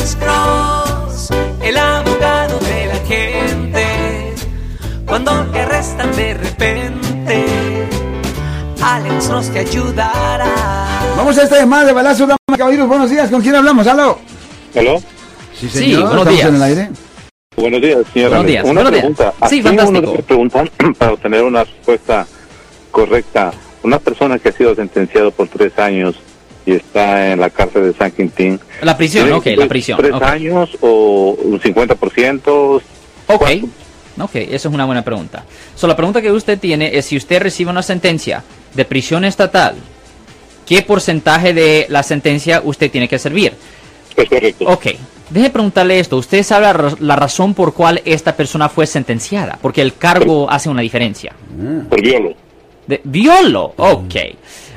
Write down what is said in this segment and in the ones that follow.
Alex Cross, el abogado de la gente. Cuando te arrestan de repente, Alex Cross te ayudará. Vamos a esta llamada de balazo, damas caballeros. Buenos días, ¿con quién hablamos? ¿Aló? ¿Aló? Sí, Sí, buenos ¿Estamos días. en el aire? Buenos días, señora. Buenos días, Una buenos días. pregunta. ¿A Sí, fantástico. uno debe preguntar para obtener una respuesta correcta? Una persona que ha sido sentenciado por tres años y está en la cárcel de San Quintín. La prisión, ¿tiene ok, la prisión. ¿Tres ok. años o un 50%? Ok, ok, esa es una buena pregunta. So, la pregunta que usted tiene es si usted recibe una sentencia de prisión estatal, ¿qué porcentaje de la sentencia usted tiene que servir? Es correcto. Ok, deje preguntarle esto. ¿Usted sabe la razón por cual esta persona fue sentenciada? Porque el cargo hace una diferencia. Por violo. De, violo, ok.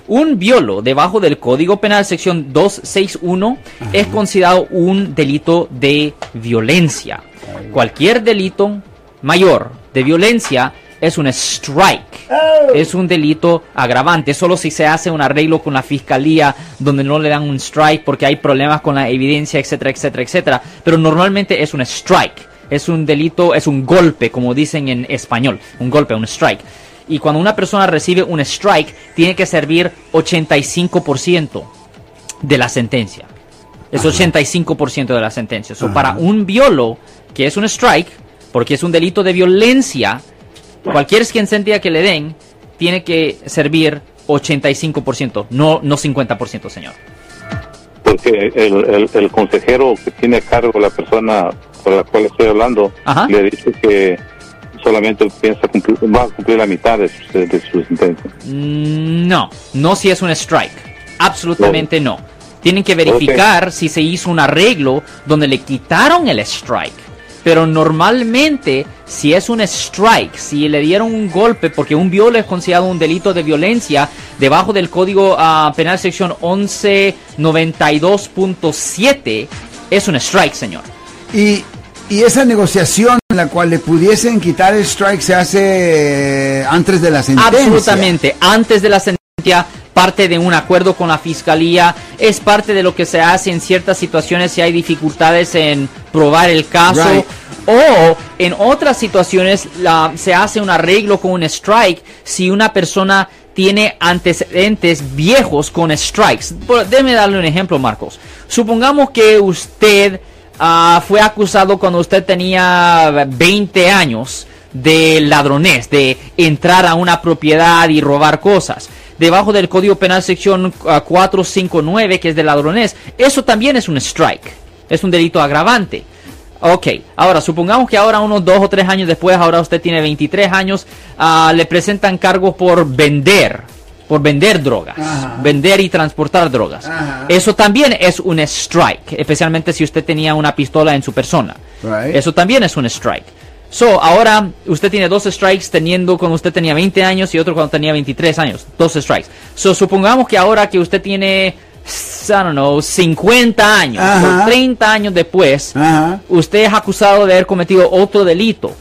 Un violo debajo del Código Penal sección 261 es considerado un delito de violencia. Cualquier delito mayor de violencia es un strike. Es un delito agravante. Solo si se hace un arreglo con la fiscalía donde no le dan un strike porque hay problemas con la evidencia, etcétera, etcétera, etcétera. Pero normalmente es un strike. Es un delito, es un golpe, como dicen en español. Un golpe, un strike. Y cuando una persona recibe un strike, tiene que servir 85% de la sentencia. Es 85% de la sentencia. So, para un violo, que es un strike, porque es un delito de violencia, cualquier sentencia que le den, tiene que servir 85%, no, no 50%, señor. Porque el, el, el consejero que tiene a cargo la persona por la cual estoy hablando Ajá. le dice que solamente piensa cumplir, va a cumplir la mitad de su, de su sentencia. Mm, No, no si es un strike. Absolutamente no. Tienen que verificar si se hizo un arreglo donde le quitaron el strike. Pero normalmente, si es un strike, si le dieron un golpe, porque un violo es considerado un delito de violencia, debajo del Código ah, Penal sección 1192.7, es un strike, señor. Y, y esa negociación en la cual le pudiesen quitar el strike se hace eh, antes de la sentencia. Absolutamente. Antes de la sentencia, parte de un acuerdo con la fiscalía, es parte de lo que se hace en ciertas situaciones si hay dificultades en probar el caso. Right. O en otras situaciones la- se hace un arreglo con un strike si una persona tiene antecedentes viejos con strikes. Déjeme darle un ejemplo, Marcos. Supongamos que usted ah, fue acusado cuando usted tenía 20 años de ladrones, de entrar a una propiedad y robar cosas. Debajo del Código Penal sección ah, 459, que es de ladrones, eso también es un strike. Es un delito agravante. Ok, ahora supongamos que ahora unos dos o tres años después, ahora usted tiene 23 años, ah, le presentan cargos por vender, por vender drogas, Ajá. vender y transportar drogas. Ajá. Eso también es un strike, especialmente si usted tenía una pistola en su persona. Right. Eso también es un strike. So, ahora usted tiene dos strikes teniendo cuando usted tenía 20 años y otro cuando tenía 23 años. Dos strikes. So, supongamos que ahora que usted tiene, I don't know, 50 años, Ajá. o 30 años después, usted es acusado de haber cometido otro delito.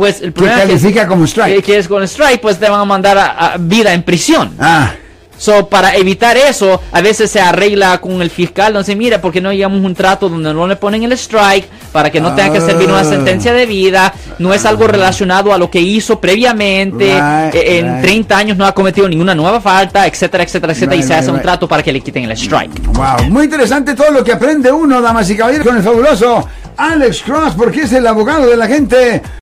Pues el Que problema es que, califica como strike. que- que es con strike, pues te van a mandar a, a vida en prisión. Ah, So, para evitar eso, a veces se arregla con el fiscal, no se mira, porque no llegamos a un trato donde no le ponen el strike, para que no tenga que servir una Ah. sentencia de vida, no es algo relacionado a lo que hizo previamente, Right, eh, en right. 30 años no ha cometido ninguna nueva falta, etcétera, etcétera, etcétera, Right, y se hace un trato para que le quiten el strike. wow. Muy interesante todo lo que aprende uno, damas y caballeros, con el fabuloso Alex Cross, porque es el abogado de la gente.